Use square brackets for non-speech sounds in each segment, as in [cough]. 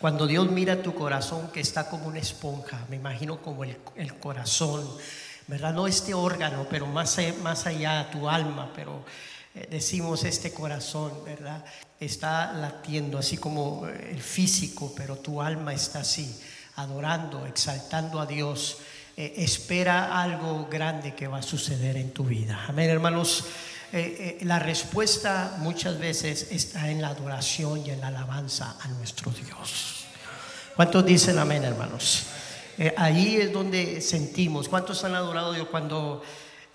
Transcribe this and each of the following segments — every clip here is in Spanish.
Cuando Dios mira tu corazón que está como una esponja, me imagino como el, corazón, ¿verdad? No este órgano, pero más, más allá tu alma, pero eh, decimos este corazón, ¿verdad? Está latiendo, así como eh, el físico, pero tu alma está así, adorando, exaltando a Dios. Eh, espera algo grande que va a suceder en tu vida. Amén, hermanos. La respuesta muchas veces está en la adoración y en la alabanza a nuestro Dios. ¿Cuántos dicen amén, hermanos? ahí es donde sentimos. ¿Cuántos han adorado Dios cuando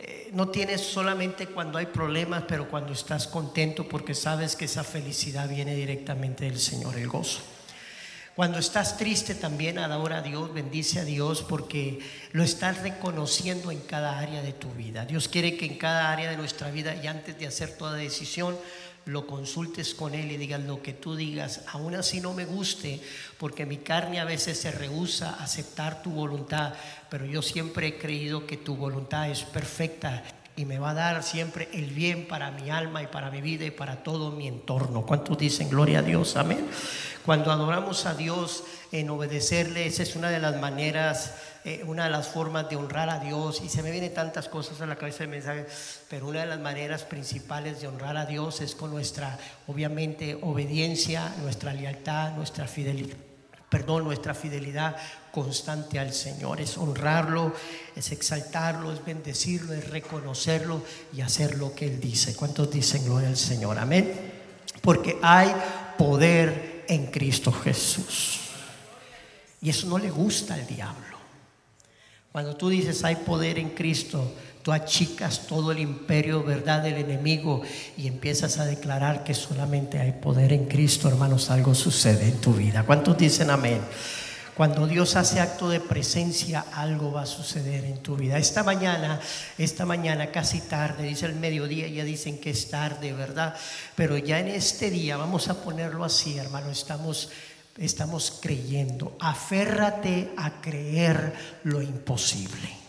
eh, no tienes solamente cuando hay problemas, pero cuando estás contento porque sabes que esa felicidad viene directamente del Señor, el gozo. Cuando estás triste también adora a Dios, bendice a Dios porque lo estás reconociendo en cada área de tu vida. Dios quiere que en cada área de nuestra vida y antes de hacer toda decisión lo consultes con Él y digas lo que tú digas, aún así no me guste, porque mi carne a veces se rehúsa a aceptar tu voluntad, pero yo siempre he creído que tu voluntad es perfecta y me va a dar siempre el bien para mi alma y para mi vida y para todo mi entorno. ¿Cuántos dicen gloria a Dios? Amén. Cuando adoramos a Dios en obedecerle, esa es una de las maneras eh, una de las formas de honrar a Dios, y se me vienen tantas cosas a la cabeza del mensaje, pero una de las maneras principales de honrar a Dios es con nuestra, obviamente, obediencia, nuestra lealtad, nuestra fidelidad perdón, nuestra fidelidad constante al Señor. Es honrarlo, es exaltarlo, es bendecirlo, es reconocerlo y hacer lo que Él dice. ¿Cuántos dicen gloria al Señor? Amén. Porque hay poder en Cristo Jesús. Y eso no le gusta al diablo. Cuando tú dices hay poder en Cristo, tú achicas todo el imperio, verdad, del enemigo y empiezas a declarar que solamente hay poder en Cristo, hermanos, algo sucede en tu vida. ¿Cuántos dicen amén? Cuando Dios hace acto de presencia, algo va a suceder en tu vida. Esta mañana, esta mañana casi tarde, dice el mediodía, ya dicen que es tarde, ¿verdad? Pero ya en este día, vamos a ponerlo así, hermano, estamos estamos creyendo. Aférrate a creer lo imposible.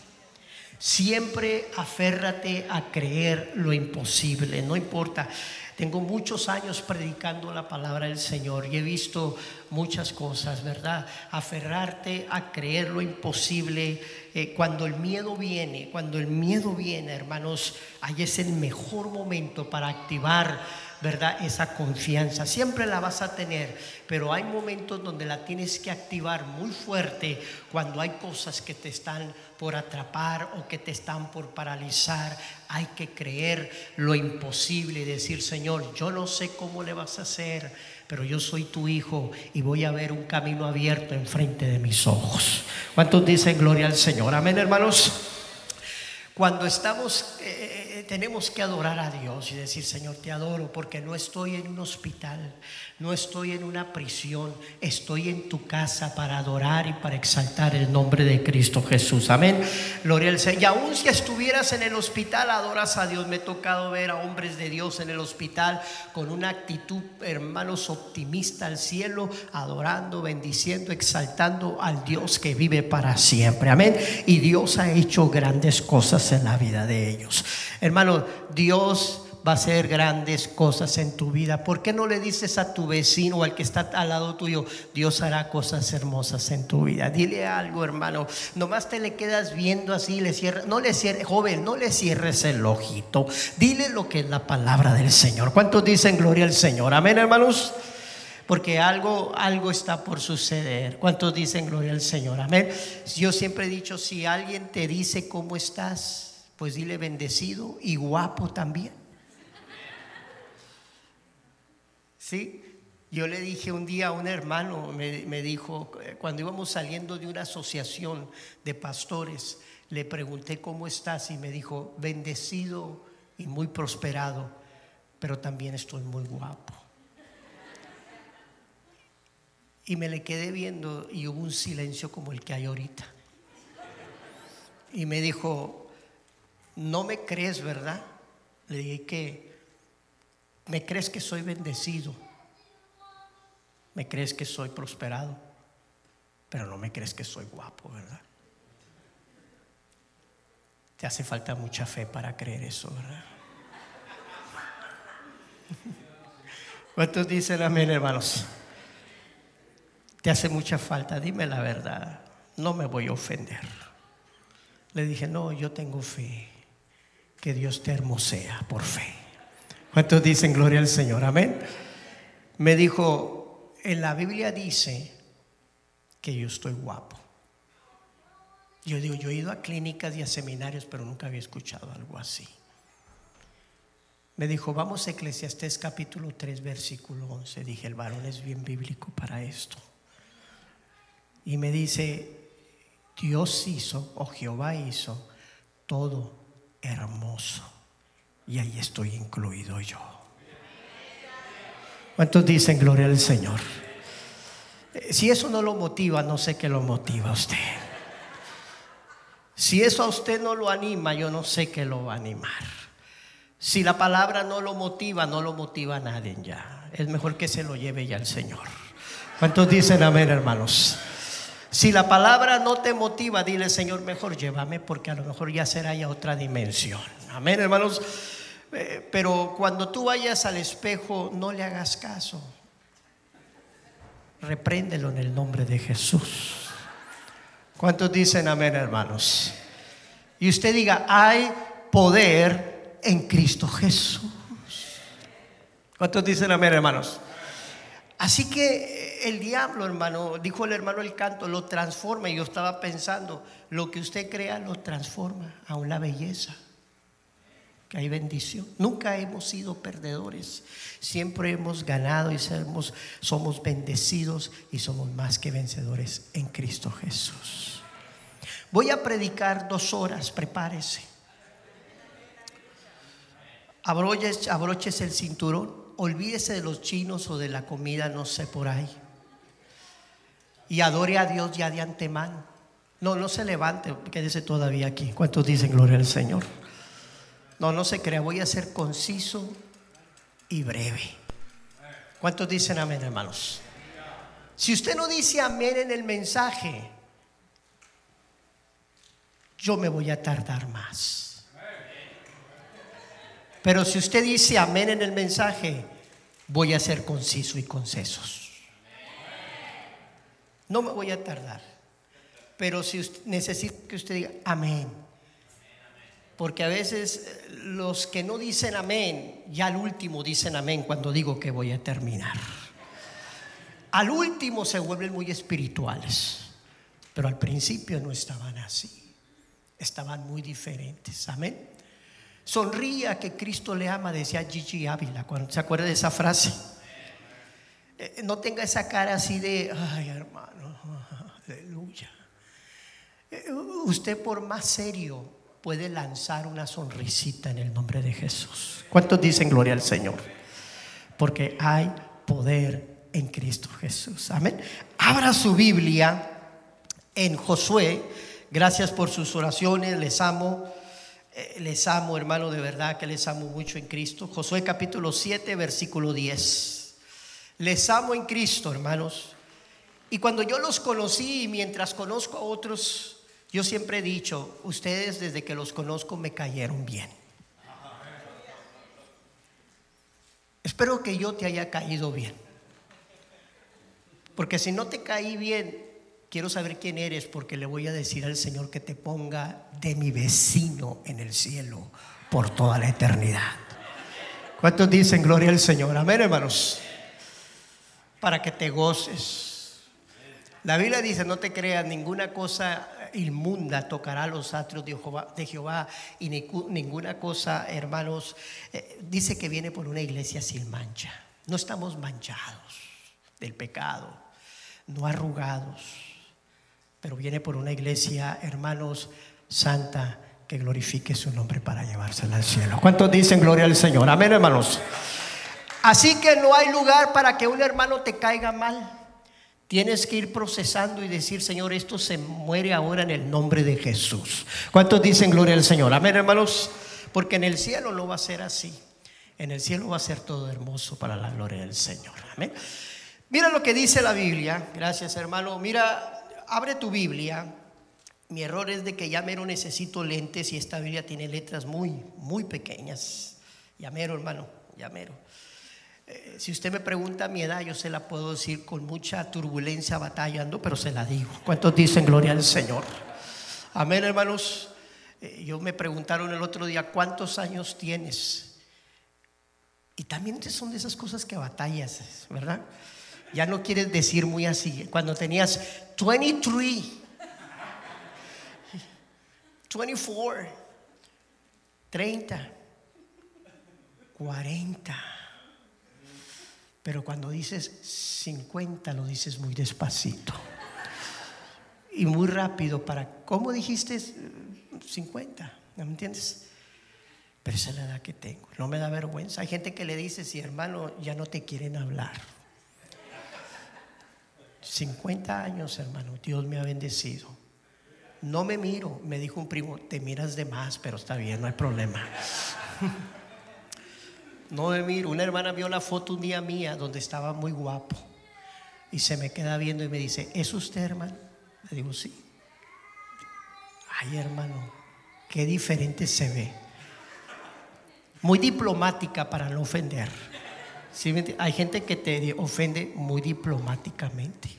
Siempre aférrate a creer lo imposible, no importa. Tengo muchos años predicando la palabra del Señor y he visto muchas cosas, ¿verdad? Aferrarte a creer lo imposible. Eh, cuando el miedo viene, cuando el miedo viene, hermanos, ahí es el mejor momento para activar ¿verdad? Esa confianza. Siempre la vas a tener, pero hay momentos donde la tienes que activar muy fuerte cuando hay cosas que te están por atrapar o que te están por paralizar. Hay que creer lo imposible y decir, Señor, yo no sé cómo le vas a hacer, pero yo soy tu hijo y voy a ver un camino abierto enfrente de mis ojos. ¿Cuántos dicen gloria al Señor? Amén, hermanos. Cuando estamos... Eh, tenemos que adorar a Dios y decir, Señor, te adoro porque no estoy en un hospital, no estoy en una prisión, estoy en tu casa para adorar y para exaltar el nombre de Cristo Jesús. Amén. Gloria al Señor. Y aún si estuvieras en el hospital, adoras a Dios. Me he tocado ver a hombres de Dios en el hospital con una actitud, hermanos, optimista al cielo, adorando, bendiciendo, exaltando al Dios que vive para siempre. Amén. Y Dios ha hecho grandes cosas en la vida de ellos. Hermano, Dios va a hacer grandes cosas en tu vida. ¿Por qué no le dices a tu vecino o al que está al lado tuyo, Dios hará cosas hermosas en tu vida? Dile algo, hermano. Nomás te le quedas viendo así, le cierras, no le cierres, joven, no le cierres el ojito. Dile lo que es la palabra del Señor. ¿Cuántos dicen gloria al Señor? Amén, hermanos. Porque algo, algo está por suceder. ¿Cuántos dicen gloria al Señor? Amén. Yo siempre he dicho, si alguien te dice cómo estás, pues dile bendecido y guapo también. ¿Sí? Yo le dije un día a un hermano, me, dijo, cuando íbamos saliendo de una asociación de pastores, le pregunté cómo estás y me dijo, bendecido y muy prosperado, pero también estoy muy guapo. Y me le quedé viendo y hubo un silencio como el que hay ahorita. Y me dijo, no me crees, ¿verdad? Le dije que me crees que soy bendecido. Me crees que soy prosperado. Pero no me crees que soy guapo, ¿verdad? Te hace falta mucha fe para creer eso, ¿verdad? [laughs] ¿Cuántos dicen amén, hermanos? te hace mucha falta, dime la verdad, no me voy a ofender. Le dije, no, yo tengo fe, que Dios te hermosea por fe. ¿Cuántos dicen gloria al Señor? Amén. Me dijo, en la Biblia dice que yo estoy guapo. Yo digo, yo he ido a clínicas y a seminarios, pero nunca había escuchado algo así. Me dijo, vamos a Eclesiastés capítulo 3, versículo 11. Dije, el varón es bien bíblico para esto. Y me dice, Dios hizo, o Jehová hizo, todo hermoso. Y ahí estoy incluido yo. ¿Cuántos dicen gloria al Señor? Eh, si eso no lo motiva, no sé qué lo motiva a usted. Si eso a usted no lo anima, yo no sé qué lo va a animar. Si la palabra no lo motiva, no lo motiva a nadie ya. Es mejor que se lo lleve ya el Señor. ¿Cuántos dicen amén, hermanos? Si la palabra no te motiva, dile, Señor, mejor llévame porque a lo mejor ya será ya otra dimensión. Amén, hermanos. Eh, pero cuando tú vayas al espejo, no le hagas caso. Repréndelo en el nombre de Jesús. ¿Cuántos dicen amén, hermanos? Y usted diga, hay poder en Cristo Jesús. ¿Cuántos dicen amén, hermanos? Así que el diablo, hermano, dijo el hermano el canto, lo transforma. Y yo estaba pensando, lo que usted crea lo transforma a una belleza. Que hay bendición. Nunca hemos sido perdedores. Siempre hemos ganado y somos, somos bendecidos y somos más que vencedores en Cristo Jesús. Voy a predicar dos horas, prepárese abroches, abroches el cinturón, olvídese de los chinos o de la comida, no sé por ahí. Y adore a Dios ya de antemano. No, no se levante, quédese todavía aquí. ¿Cuántos dicen gloria al Señor? No, no se crea, voy a ser conciso y breve. ¿Cuántos dicen amén, hermanos? Si usted no dice amén en el mensaje, yo me voy a tardar más. Pero si usted dice amén en el mensaje, voy a ser conciso y concesos. No me voy a tardar. Pero si usted, necesito que usted diga amén. Porque a veces eh, los que no dicen amén, ya al último dicen amén cuando digo que voy a terminar. Al último se vuelven muy espirituales, pero al principio no estaban así. Estaban muy diferentes. Amén. Sonría que Cristo le ama, decía Gigi Ávila, se acuerda de esa frase. Eh, no tenga esa cara así de, ay hermano, [laughs] aleluya. Eh, usted por más serio puede lanzar una sonrisita en el nombre de Jesús. ¿Cuántos dicen gloria al Señor? Porque hay poder en Cristo Jesús. Amén. Abra su Biblia en Josué. Gracias por sus oraciones, les amo. Eh, les amo, hermano, de verdad que les amo mucho en Cristo. Josué capítulo 7, versículo 10. Les amo en Cristo, hermanos. Y cuando yo los conocí y mientras conozco a otros, yo siempre he dicho, ustedes desde que los conozco me cayeron bien. Espero que yo te haya caído bien. Porque si no te caí bien, quiero saber quién eres porque le voy a decir al Señor que te ponga de mi vecino en el cielo por toda la eternidad. ¿Cuántos dicen gloria al Señor? Amén, hermanos. Para que te goces. La Biblia dice, no te creas, ninguna cosa inmunda tocará los atrios de Jehová, y ninguna cosa, hermanos, eh, dice que viene por una iglesia sin mancha. No estamos manchados del pecado, no arrugados pero viene por una iglesia, hermanos, santa, que glorifique su nombre para llevársela al cielo. ¿Cuántos dicen gloria al Señor? Amén, hermanos. Así que no hay lugar para que un hermano te caiga mal. Tienes que ir procesando y decir, Señor, esto se muere ahora en el nombre de Jesús. ¿Cuántos dicen gloria al Señor? Amén, hermanos. Porque en el cielo no va a ser así. En el cielo va a ser todo hermoso para la gloria del Señor. Amén. Mira lo que dice la Biblia. Gracias, hermano. Mira abre tu Biblia. Mi error es de que ya mero necesito lentes y esta Biblia tiene letras muy, muy pequeñas. Ya hermano, ya. Eh, si usted me pregunta mi edad, yo se la puedo decir con mucha turbulencia batallando, pero se la digo. ¿Cuántos dicen gloria al Señor? Amén, hermanos. Eh, yo me preguntaron el otro día, ¿cuántos años tienes? Y también son de esas cosas que batallas, ¿verdad? Ya no quieres decir muy así. Cuando tenías 23, 24, 30, 40. Pero cuando dices 50 lo dices muy despacito. Y muy rápido para, ¿cómo dijiste 50? ¿No me entiendes? Pero esa es la edad que tengo. No me da vergüenza. Hay gente que le dice, si hermano, ya no te quieren hablar. 50 años, hermano, Dios me ha bendecido. No me miro, me dijo un primo, te miras de más, pero está bien, no hay problema. [laughs] No me miro. Una hermana vio la foto un día mía donde estaba muy guapo y se me queda viendo y me dice, ¿es usted, hermano? Le digo, sí. Ay, hermano, qué diferente se ve. Muy diplomática para no ofender. Hay gente que te ofende muy diplomáticamente.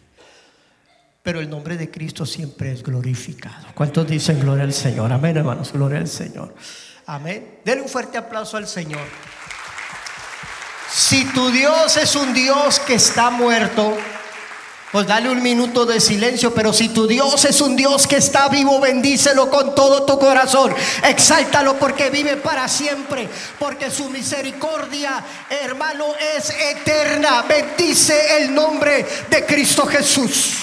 Pero el nombre de Cristo siempre es glorificado. ¿Cuántos dicen gloria al Señor? Amén, hermanos, gloria al Señor. Amén. Denle un fuerte aplauso al Señor. Si tu Dios es un Dios que está muerto, pues dale un minuto de silencio, pero si tu Dios es un Dios que está vivo, bendícelo con todo tu corazón. Exáltalo porque vive para siempre, porque su misericordia, hermano, es eterna. Bendice el nombre de Cristo Jesús.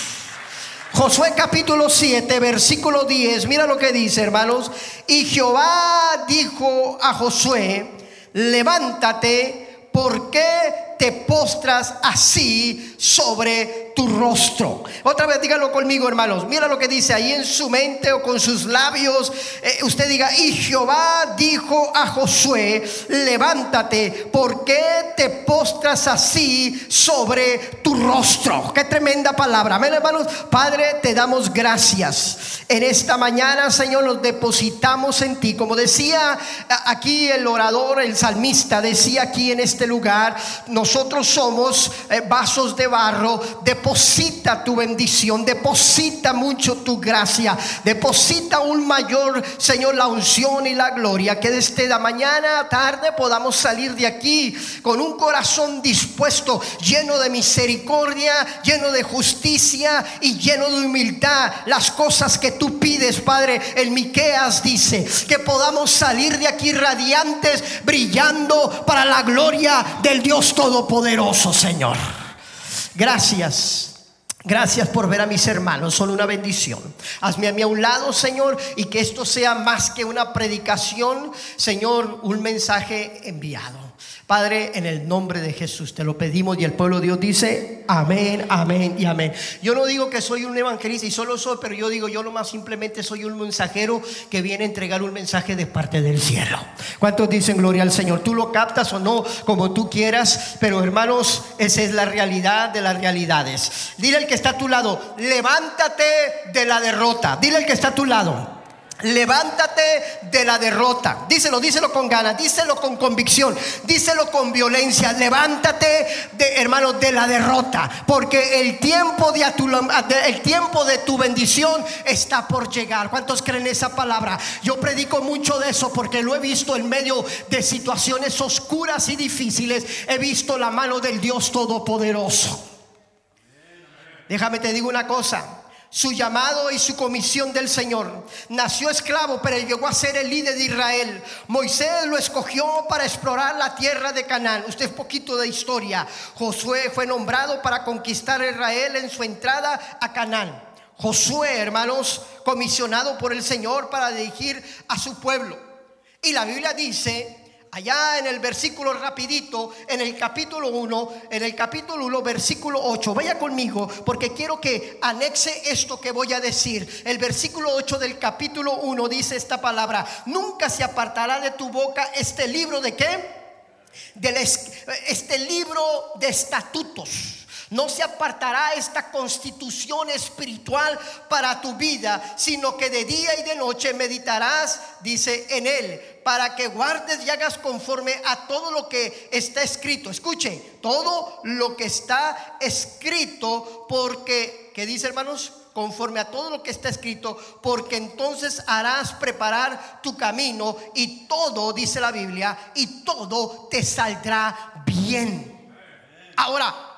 Josué capítulo 7, versículo 10, mira lo que dice, hermanos. Y Jehová dijo a Josué, levántate, porque te postras así sobre tu rostro. Otra vez dígalo conmigo, hermanos. Mira lo que dice ahí en su mente o con sus labios. Eh, usted diga, y Jehová dijo a Josué, levántate, porque te postras así sobre tu rostro. Qué tremenda palabra. Amén, hermanos. Padre, te damos gracias. En esta mañana, Señor, nos depositamos en ti. Como decía aquí el orador, el salmista, decía aquí en este lugar, nosotros somos eh, vasos de barro. Deposita tu bendición, deposita mucho tu gracia, deposita un mayor, Señor, la unción y la gloria. Que desde la mañana a tarde podamos salir de aquí con un corazón dispuesto, lleno de misericordia, lleno de justicia y lleno de humildad. Las cosas que tú pides, Padre, en Miqueas dice que podamos salir de aquí radiantes, brillando para la gloria del Dios todo Todopoderoso, Señor. Gracias. Gracias por ver a mis hermanos, son una bendición. Hazme a mí a un lado, Señor, y que esto sea más que una predicación, Señor, un mensaje enviado. Padre, en el nombre de Jesús te lo pedimos y el pueblo de Dios dice amén, amén y amén. Yo no digo que soy un evangelista y solo soy, pero yo digo yo nomás simplemente soy un mensajero que viene a entregar un mensaje de parte del cielo. ¿Cuántos dicen gloria al Señor? Tú lo captas o no, como tú quieras, pero hermanos, esa es la realidad de las realidades. Dile al que está a tu lado, levántate de la derrota. Dile al que está a tu lado. Levántate de la derrota. Díselo, díselo con ganas, díselo con convicción, díselo con violencia. Levántate, de, hermano, de la derrota, porque el tiempo de, tu, el tiempo de tu bendición está por llegar. ¿Cuántos creen esa palabra? Yo predico mucho de eso porque lo he visto en medio de situaciones oscuras y difíciles. He visto la mano del Dios Todopoderoso. Déjame te digo una cosa su llamado y su comisión del Señor. Nació esclavo, pero llegó a ser el líder de Israel. Moisés lo escogió para explorar la tierra de Canaán. Usted un poquito de historia. Josué fue nombrado para conquistar Israel en su entrada a Canaán. Josué, hermanos, comisionado por el Señor para dirigir a su pueblo. Y la Biblia dice allá en el versículo rapidito, en el capítulo 1, en el capítulo 1, versículo 8. Vaya conmigo porque quiero que anexe esto que voy a decir. El versículo 8 del capítulo 1 dice esta palabra, nunca se apartará de tu boca este libro de qué? Del, este libro de estatutos No se apartará esta constitución espiritual para tu vida, sino que de día y de noche meditarás, dice en él, para que guardes y hagas conforme a todo lo que está escrito. Escuche, todo lo que está escrito, porque, ¿qué dice hermanos? conforme a todo lo que está escrito, porque entonces harás preparar tu camino y todo, dice la Biblia, y todo te saldrá bien. Ahora,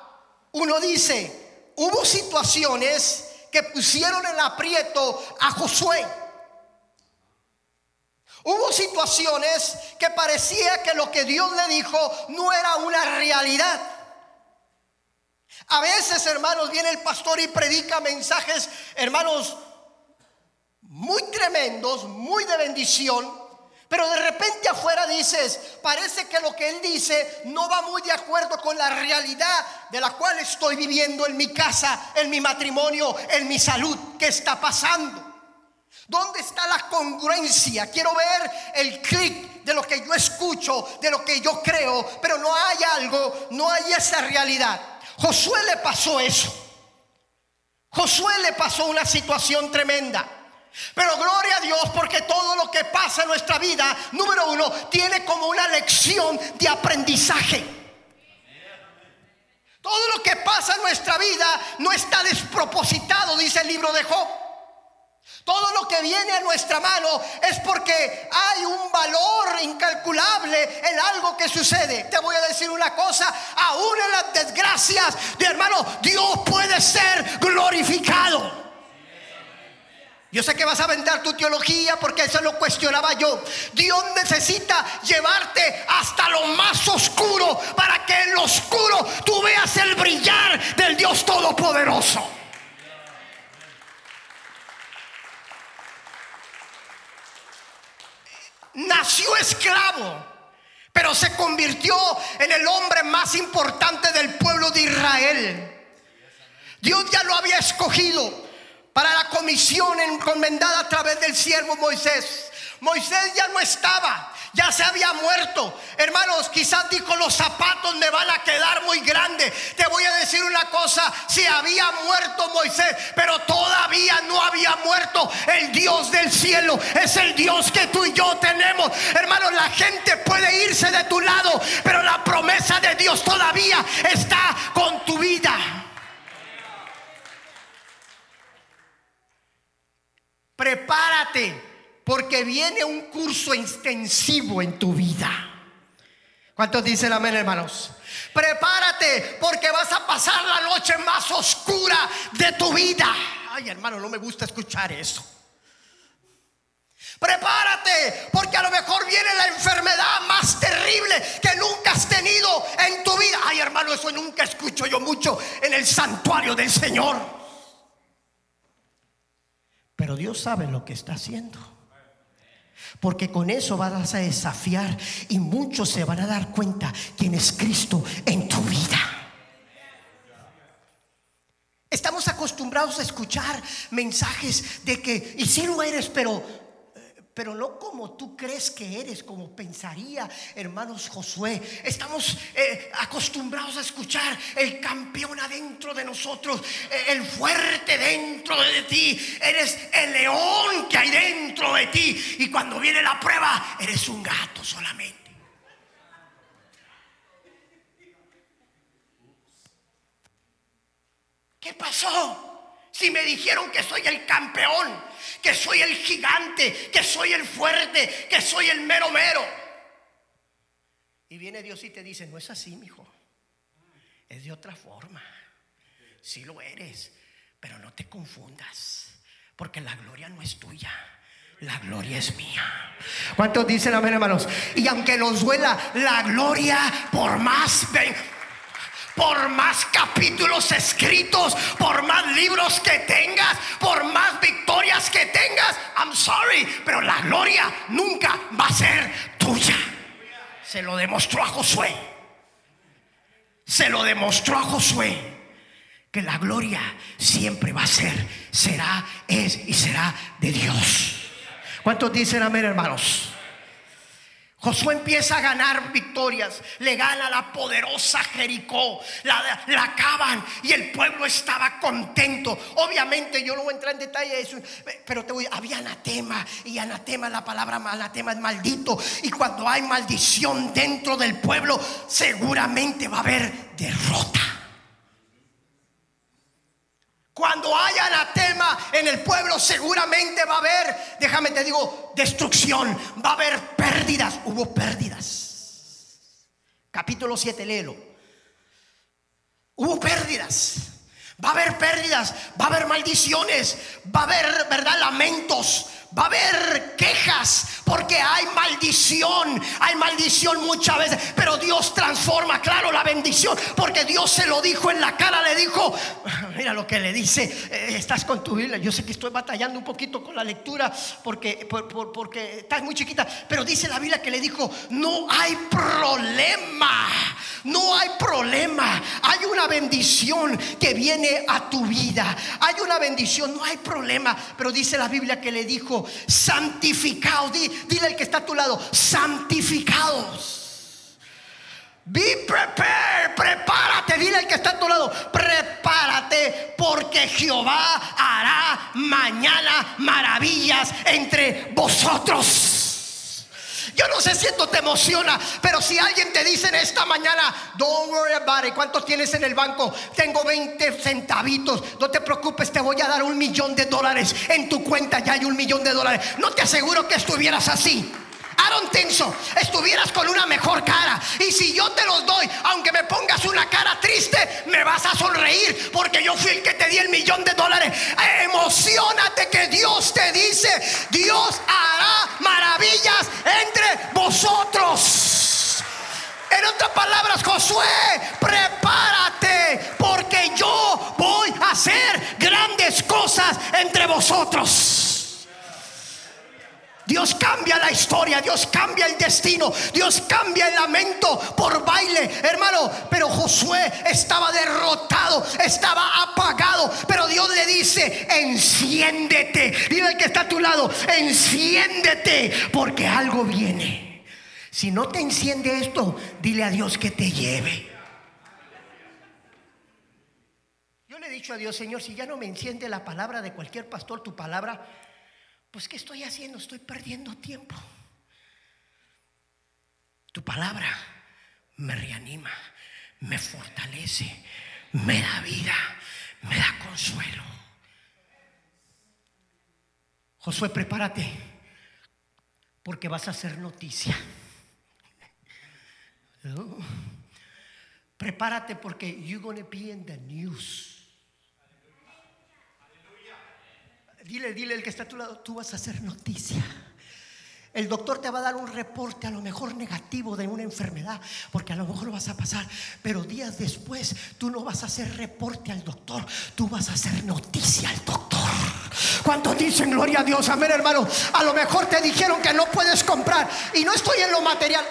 uno dice, hubo situaciones que pusieron en aprieto a Josué. Hubo situaciones que parecía que lo que Dios le dijo no era una realidad. A veces, hermanos, viene el pastor y predica mensajes, hermanos, muy tremendos, muy de bendición, pero de repente afuera dices, parece que lo que él dice no va muy de acuerdo con la realidad de la cual estoy viviendo en mi casa, en mi matrimonio, en mi salud. ¿Qué está pasando? ¿Dónde está la congruencia? Quiero ver el clic de lo que yo escucho, de lo que yo creo, pero no hay algo, no hay esa realidad. Josué le pasó eso. Josué le pasó una situación tremenda. Pero gloria a Dios porque todo lo que pasa en nuestra vida, número uno, tiene como una lección de aprendizaje. Todo lo que pasa en nuestra vida no está despropositado, dice el libro de Job. Todo lo que viene a nuestra mano es porque hay un valor incalculable en algo que sucede. Te voy a decir una cosa, aún en las desgracias de hermano, Dios puede ser glorificado. Yo sé que vas a vender tu teología porque eso lo cuestionaba yo. Dios necesita llevarte hasta lo más oscuro para que en lo oscuro tú veas el brillar del Dios Todopoderoso. Nació esclavo, pero se convirtió en el hombre más importante del pueblo de Israel. Dios ya lo había escogido para la comisión encomendada a través del siervo Moisés. Moisés ya no estaba, ya se había muerto. Hermanos, quizás dijo los zapatos me van a quedar muy grandes. Te voy a decir una cosa, si había muerto Moisés, pero todavía no había muerto el Dios del cielo. Es el Dios que tú y yo tenemos. Hermanos, la gente puede irse de tu lado, pero la promesa de Dios todavía está con tu vida. Prepárate porque viene un curso extensivo en tu vida. ¿Cuántos dicen amén, hermanos? Prepárate porque vas a pasar la noche más oscura de tu vida. Ay, hermano, no me gusta escuchar eso. Prepárate, porque a lo mejor viene la enfermedad más terrible que nunca has tenido en tu vida. Ay, hermano, eso nunca escucho yo mucho en el santuario del Señor. Pero Dios sabe lo que está haciendo. Porque con eso vas a desafiar y muchos se van a dar cuenta quién es Cristo en tu vida. Estamos acostumbrados a escuchar mensajes de que, y si lo eres, pero pero no como tú crees que eres, como pensaría, hermanos Josué. Estamos eh, acostumbrados a escuchar el campeón adentro de nosotros, eh, el fuerte dentro de ti. Eres el león que hay dentro de ti. Y cuando viene la prueba, eres un gato solamente. ¿Qué pasó? Si me dijeron que soy el campeón, que soy el gigante, que soy el fuerte, que soy el mero mero. Y viene Dios y te dice, no es así, hijo. Es de otra forma. Sí lo eres, pero no te confundas, porque la gloria no es tuya. La gloria es mía. ¿Cuántos dicen amén, hermanos? Y aunque nos duela, la gloria por más por más capítulos escritos, por más libros que tengas, por más victorias que tengas, I'm sorry, pero la gloria nunca va a ser tuya. Se lo demostró a Josué. Se lo demostró a Josué que la gloria siempre va a ser, será, es y será de Dios. ¿Cuántos dicen amén, hermanos? Josué empieza a ganar victorias, le gana la poderosa Jericó, la, la acaban y el pueblo estaba contento. Obviamente yo no voy a entrar en detalle eso, pero te voy, había anatema y anatema, la palabra anatema es maldito. Y cuando hay maldición dentro del pueblo, seguramente va a haber derrota. Cuando haya anatema en el pueblo, seguramente va a haber, déjame te digo, destrucción, va a haber pérdidas. Hubo pérdidas. Capítulo 7, léelo. Hubo pérdidas. Va a haber pérdidas, va a haber maldiciones, va a haber, ¿verdad? Lamentos, Va a haber quejas porque hay maldición, hay maldición muchas veces, pero Dios transforma, claro, la bendición, porque Dios se lo dijo en la cara, le dijo, mira lo que le dice, eh, estás con tu Biblia, yo sé que estoy batallando un poquito con la lectura porque, porque estás muy chiquita, pero dice la Biblia que le dijo, no hay problema, no hay problema, hay una bendición que viene a tu vida, hay una bendición, no hay problema, pero dice la Biblia que le dijo, santificados. Dile al que está a tu lado, santificados. Be prepared, prepárate, dile al que está a tu lado, prepárate porque Jehová hará mañana maravillas entre vosotros. Yo no sé si esto te emociona, pero si alguien te dice en esta mañana, don't worry about it, ¿cuántos tienes en el banco? Tengo 20 centavitos, no te preocupes, te voy a dar un millón de dólares. En tu cuenta ya hay un millón de dólares. No te aseguro que estuvieras así. Aaron Tenso, estuvieras con una mejor cara. Y si yo te los doy, aunque me pongas una cara triste, me vas a sonreír porque yo fui el que te di el millón de dólares. Emocionate que Dios te dice, Dios hará maravillas entre vosotros. En otras palabras, Josué, prepárate porque yo voy a hacer grandes cosas entre vosotros. Dios cambia la historia, Dios cambia el destino, Dios cambia el lamento por baile, hermano. Pero Josué estaba derrotado, estaba apagado. Pero Dios le dice, enciéndete. Dile al que está a tu lado, enciéndete, porque algo viene. Si no te enciende esto, dile a Dios que te lleve. Yo le he dicho a Dios, Señor, si ya no me enciende la palabra de cualquier pastor, tu palabra pues ¿qué estoy haciendo? Estoy perdiendo tiempo. Tu palabra me reanima, me fortalece, me da vida, me da consuelo. Josué, prepárate, porque vas a hacer noticia. [laughs] Prepárate porque you're going to be in the news. Dile, dile el que está a tu lado, tú vas a hacer noticia. El doctor te va a dar un reporte a lo mejor negativo de una enfermedad, porque a lo mejor lo vas a pasar, pero días después tú no vas a hacer reporte al doctor, tú vas a hacer noticia al doctor. ¿Cuántos dicen gloria a Dios? Amén, hermano. A lo mejor te dijeron que no puedes comprar. Y no estoy en lo material.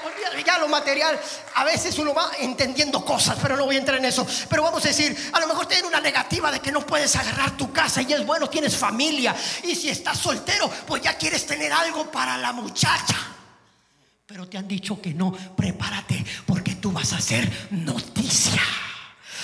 Ya lo material. A veces uno va entendiendo cosas, pero no voy a entrar en eso. Pero vamos a decir, a lo mejor tienen una negativa de que no puedes agarrar tu casa. Y es bueno, tienes familia. Y si estás soltero, pues ya quieres tener algo para la muchacha. Pero te han dicho que no. Prepárate porque tú vas a hacer noticia.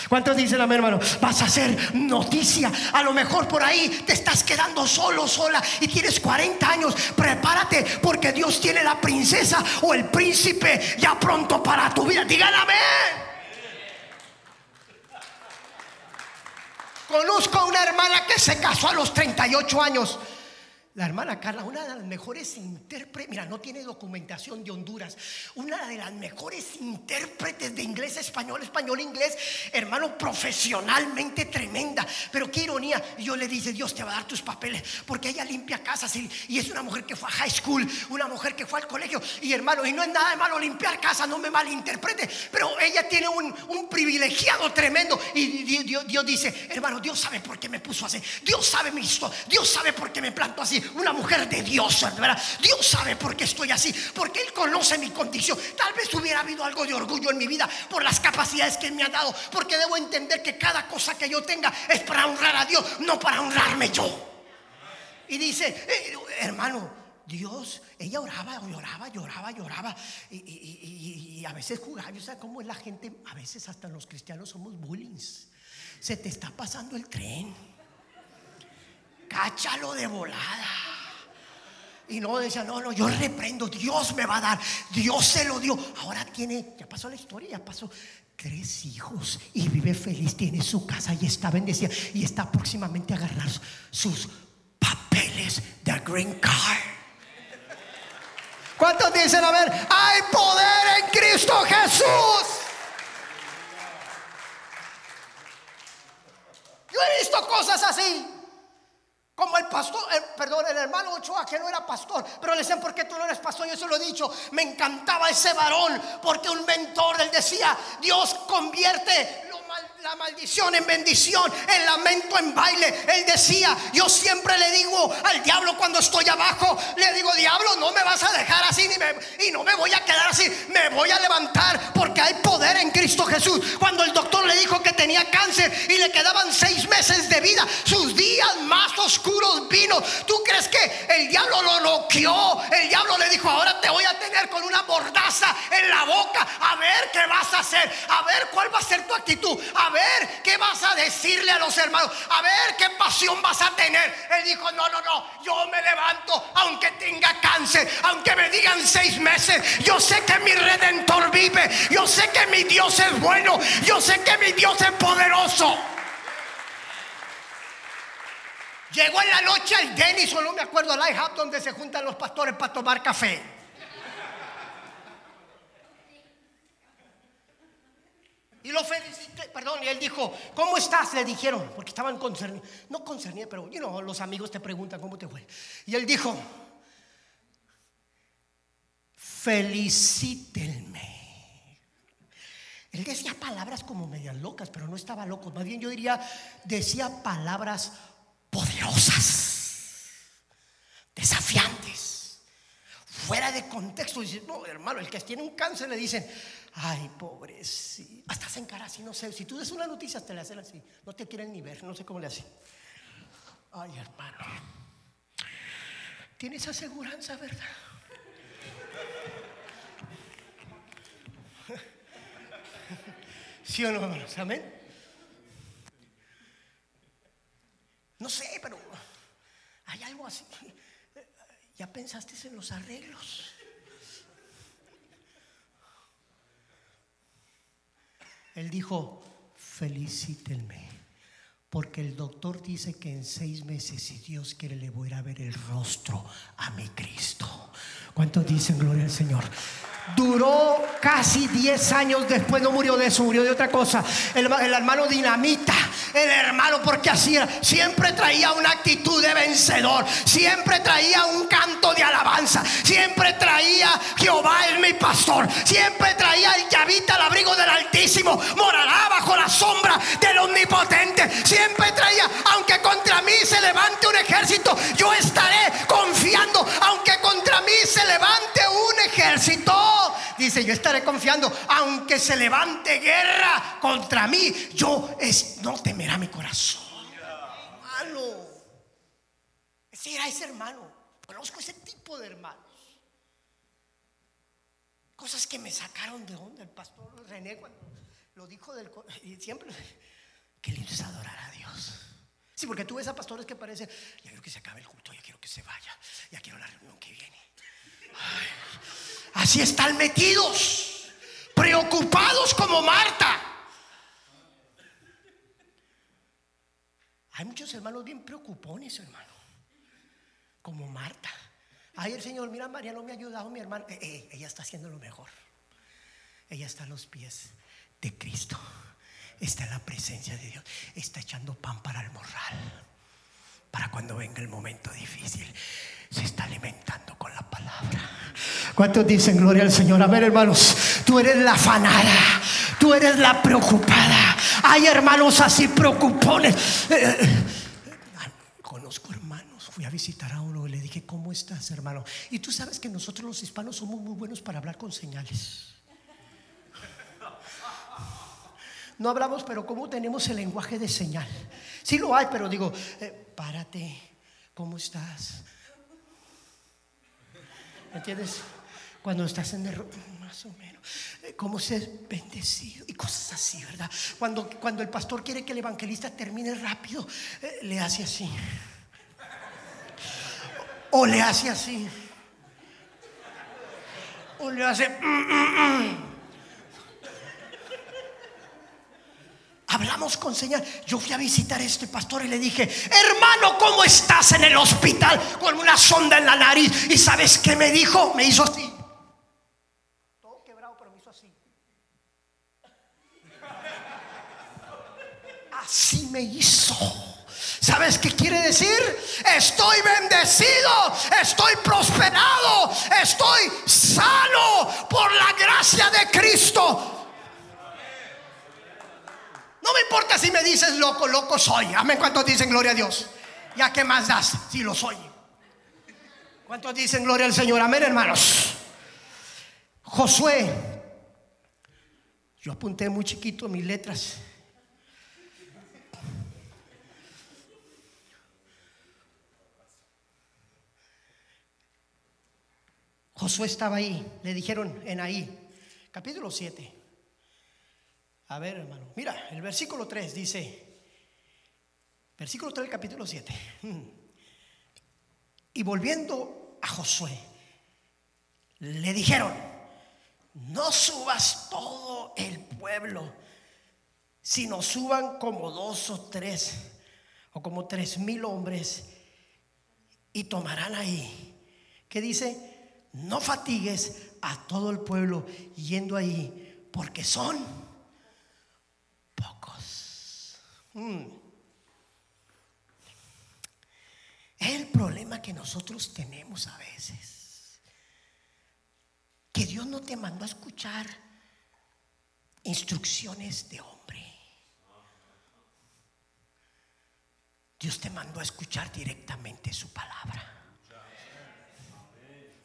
¿Cuántos dicen amén, hermano? Vas a hacer noticia. A lo mejor por ahí te estás quedando solo, sola y tienes 40 años. Prepárate porque Dios tiene la princesa o el príncipe ya pronto para tu vida. Digan amén. Conozco a una hermana que se casó a los 38 años. La hermana Carla, una de las mejores intérpretes, mira, no tiene documentación de Honduras, una de las mejores intérpretes de inglés, español, español, inglés, hermano, profesionalmente tremenda. Pero qué ironía, yo le dije, Dios te va a dar tus papeles, porque ella limpia casas y, es una mujer que fue a high school, una mujer que fue al colegio, y hermano, y no es nada de malo limpiar casas, no me malinterprete, pero ella tiene un, privilegiado tremendo. Y Dios, Dios, dice, hermano, Dios sabe por qué me puso así, Dios sabe mi historia, Dios sabe por qué me plantó así una mujer de Dios, ¿verdad? Dios sabe por qué estoy así, porque Él conoce mi condición. Tal vez hubiera habido algo de orgullo en mi vida por las capacidades que Él me ha dado, porque debo entender que cada cosa que yo tenga es para honrar a Dios, no para honrarme yo. Y dice, eh, hermano, Dios, ella oraba, lloraba, lloraba, lloraba. Y, y- a veces jugaba. Yo sé cómo es la gente, a veces hasta los cristianos somos bullying. Se te está pasando el tren. Cáchalo de volada. Y no decía, no, no, yo reprendo, Dios me va a dar, Dios se lo dio. Ahora tiene, ya pasó la historia, ya pasó tres hijos y vive feliz, tiene su casa y está bendecida y está próximamente a agarrar sus papeles de green card. ¿Cuántos dicen, a ver, hay poder en Cristo Jesús? Yo he visto cosas así. Como el pastor, el- perdón, el hermano Ochoa que no era pastor, pero le decían, ¿por qué tú no eres pastor? Yo se lo he dicho, me encantaba ese varón, porque un mentor, él decía, Dios convierte la maldición en bendición, el lamento en baile. Él decía, yo siempre le digo al diablo cuando estoy abajo, le digo, diablo, no me vas a dejar así ni me- y no me voy a quedar así, me voy a levantar porque hay poder en Cristo Jesús. Cuando el doctor le dijo que tenía cáncer y le quedaban seis meses de vida, sus días más oscuros vino. ¿Tú crees que el diablo lo noqueó? El diablo le dijo, ahora te voy a tener con una mordaza en la boca, a ver qué vas a hacer, a ver cuál va a ser tu actitud, ver qué vas a decirle a los hermanos, a ver qué pasión vas a tener. Él dijo, no, no, no, yo me levanto aunque tenga cáncer, aunque me digan seis meses, yo sé que mi redentor vive, yo sé que mi Dios es bueno, yo sé que mi Dios es poderoso. Llegó en la noche al Dennis, o no me acuerdo, al IHOP, donde se juntan los pastores para tomar café. Y lo felicité, perdón, y él dijo, ¿cómo estás? Le dijeron, porque estaban concernidos, no concernidos, pero you know, los amigos te preguntan cómo te fue. Y él dijo, felicítenme. Él decía palabras como medias locas, pero no estaba loco. Más bien yo diría, decía palabras poderosas, desafiantes, fuera de contexto. Dice, no, hermano, el que tiene un cáncer le dicen, ay, pobrecito. Hasta hacen cara así, no sé. Si tú des una noticia, te la hacen así. No te quieren ni ver, no sé cómo le hacen. Ay, hermano. Tienes aseguranza, ¿verdad? ¿Sí o no, hermanos? Amén. No sé, pero hay algo así. ¿Ya pensaste en los arreglos? Dijo, felicítenme, porque el doctor dice que en seis meses, si Dios quiere, le voy a ir a ver el rostro a mi Cristo. ¿Cuántos dicen gloria al Señor? Duró casi 10 años después, no murió de eso, murió de otra cosa. El, el hermano dinamita, el hermano, porque así siempre traía una actitud de vencedor, siempre traía un canto de alabanza, siempre traía Jehová es mi pastor, siempre traía el llavita al abrigo del Altísimo, morará bajo la sombra del Omnipotente, siempre traía, aunque contra mí se levante un ejército, yo estaré confiando, aunque contra mí se levante un ejército. Dice, yo estaré confiando, aunque se levante guerra contra mí, yo es, no temerá mi corazón. Hermano, ese era ese hermano. Conozco ese tipo de hermanos. Cosas que me sacaron de onda el pastor René cuando lo dijo del y siempre qué lindo es adorar a Dios. Sí, porque tú ves a pastores que parece, ya quiero que se acabe el culto, ya quiero que se vaya, ya quiero la reunión que viene. Así están metidos, preocupados como Marta. Hay muchos hermanos bien preocupones, hermano, como Marta. Ay, el Señor, mira, María no me ha ayudado, mi hermana. Eh, eh, ella está haciendo lo mejor. Ella está a los pies de Cristo. Está en la presencia de Dios. Está echando pan para el morral. Para cuando venga el momento difícil. Se está alimentando con la palabra. ¿Cuántos dicen gloria al Señor? A ver, hermanos, tú eres la afanada. Tú eres la preocupada. Hay hermanos así preocupones. Eh, eh, Conozco hermanos, fui a visitar a uno y le dije, ¿cómo estás, hermano? Y tú sabes que nosotros los hispanos somos muy buenos para hablar con señales. No hablamos, pero ¿cómo tenemos el lenguaje de señal? Sí lo hay, pero digo, eh, párate, ¿cómo estás? ¿Me entiendes? Cuando estás en derrota, más o menos. Eh, Cómo ser bendecido y cosas así, ¿verdad? Cuando, cuando el pastor quiere que el evangelista termine rápido, eh, le hace así. O le hace así. O le hace... "Mm, mm, mm". Hablamos con señal. Yo fui a visitar este pastor y le dije, hermano, ¿cómo estás en el hospital con una sonda en la nariz? ¿Y sabes qué me dijo? Me hizo así. Todo quebrado, pero me hizo así. Así me hizo. ¿Sabes qué quiere decir? Estoy bendecido, estoy prosperado, estoy sano por la gracia de Cristo. No me importa si me dices loco, loco soy. Amén. ¿Cuántos dicen gloria a Dios? Ya que más das si lo soy. ¿Cuántos dicen gloria al Señor? Amén, hermanos. Josué. Yo apunté muy chiquito mis letras. Josué estaba ahí. Le dijeron en ahí, capítulo 7. A ver, hermano. Mira, el versículo 3 dice, versículo 3 del capítulo 7. [laughs] Y volviendo a Josué, le dijeron, no subas todo el pueblo, sino suban como dos o tres, o como tres mil hombres, y tomarán ahí. ¿Qué dice? No fatigues a todo el pueblo yendo ahí, porque son pocos. Mm. Es el problema que nosotros tenemos a veces. Que Dios no te mandó a escuchar instrucciones de hombre. Dios te mandó a escuchar directamente su palabra.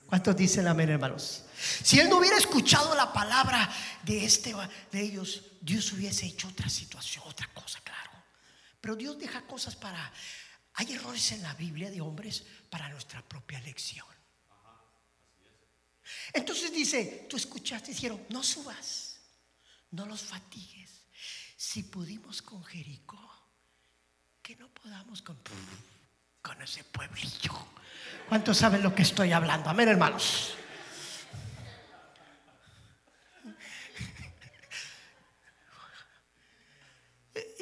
¿Cuántos dicen amén, hermanos? Si él no hubiera escuchado la palabra de este de ellos, Dios hubiese hecho otra situación, otra cosa, claro. Pero Dios deja cosas para hay errores en la Biblia de hombres para nuestra propia lección. Entonces dice, tú escuchaste, dijeron, no subas, no los fatigues. Si pudimos con Jericó, que no podamos con, con ese pueblillo. ¿Cuántos saben lo que estoy hablando? Amén, hermanos.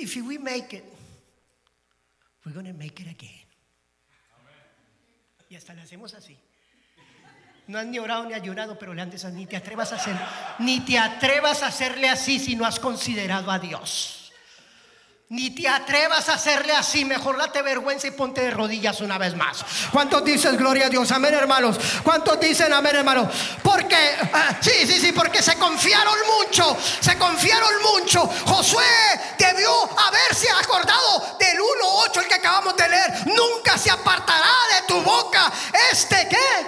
If we make it, we're going to make it again. Y hasta le hacemos así. No has ni orado ni ayunado, pero le antes ni te atrevas a hacer, ni te atrevas a hacerle así si no has considerado a Dios. Ni te atrevas a hacerle así, mejor date vergüenza y ponte de rodillas una vez más. ¿Cuántos dicen gloria a Dios? Amén, hermanos. ¿Cuántos dicen amén, hermanos? Porque, ah, sí, sí, sí, porque se confiaron mucho, se confiaron mucho. Josué debió haberse acordado del 1.8, el que acabamos de leer. Nunca se apartará de tu boca este, ¿qué?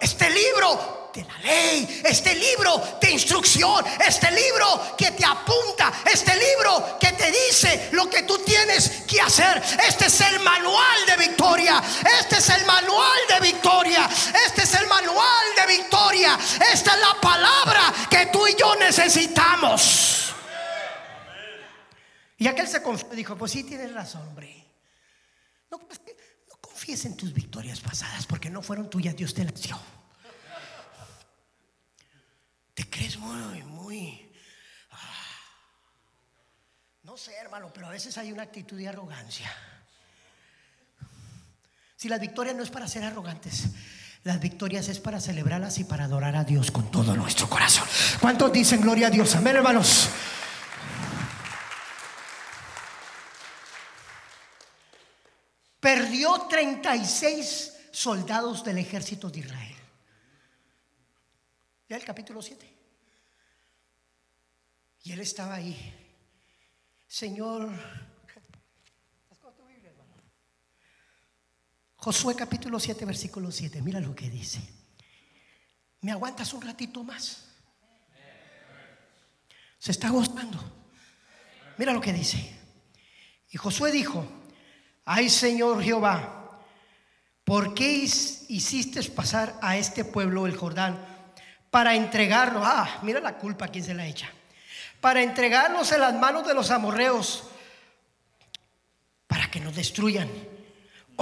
Este libro de la ley, este libro de instrucción, este libro que te apunta, este libro que te dice lo que tú tienes que hacer. Este es el manual de victoria, este es el manual de victoria, este es el manual de victoria, esta es la palabra que tú y yo necesitamos. Y aquel se confió, dijo, pues sí tienes razón, hombre. No, pues, no confíes en tus victorias pasadas porque no fueron tuyas, Dios te las dio. Te crees muy, muy... ah, no sé, hermano, pero a veces hay una actitud de arrogancia. Si las victorias no es para ser arrogantes, las victorias es para celebrarlas y para adorar a Dios con todo nuestro corazón. ¿Cuántos dicen gloria a Dios? Amén, hermanos. Perdió 36 soldados del ejército de Israel. Ya el capítulo 7. Y él estaba ahí. Señor, Josué capítulo 7, versículo 7. Mira lo que dice. ¿Me aguantas un ratito más? Se está gozando. Mira lo que dice. Y Josué dijo, ay Señor Jehová, ¿por qué hiciste pasar a este pueblo el Jordán para entregarnos? Ah, mira la culpa a quién se la echa. Para entregarnos en las manos de los amorreos, para que nos destruyan.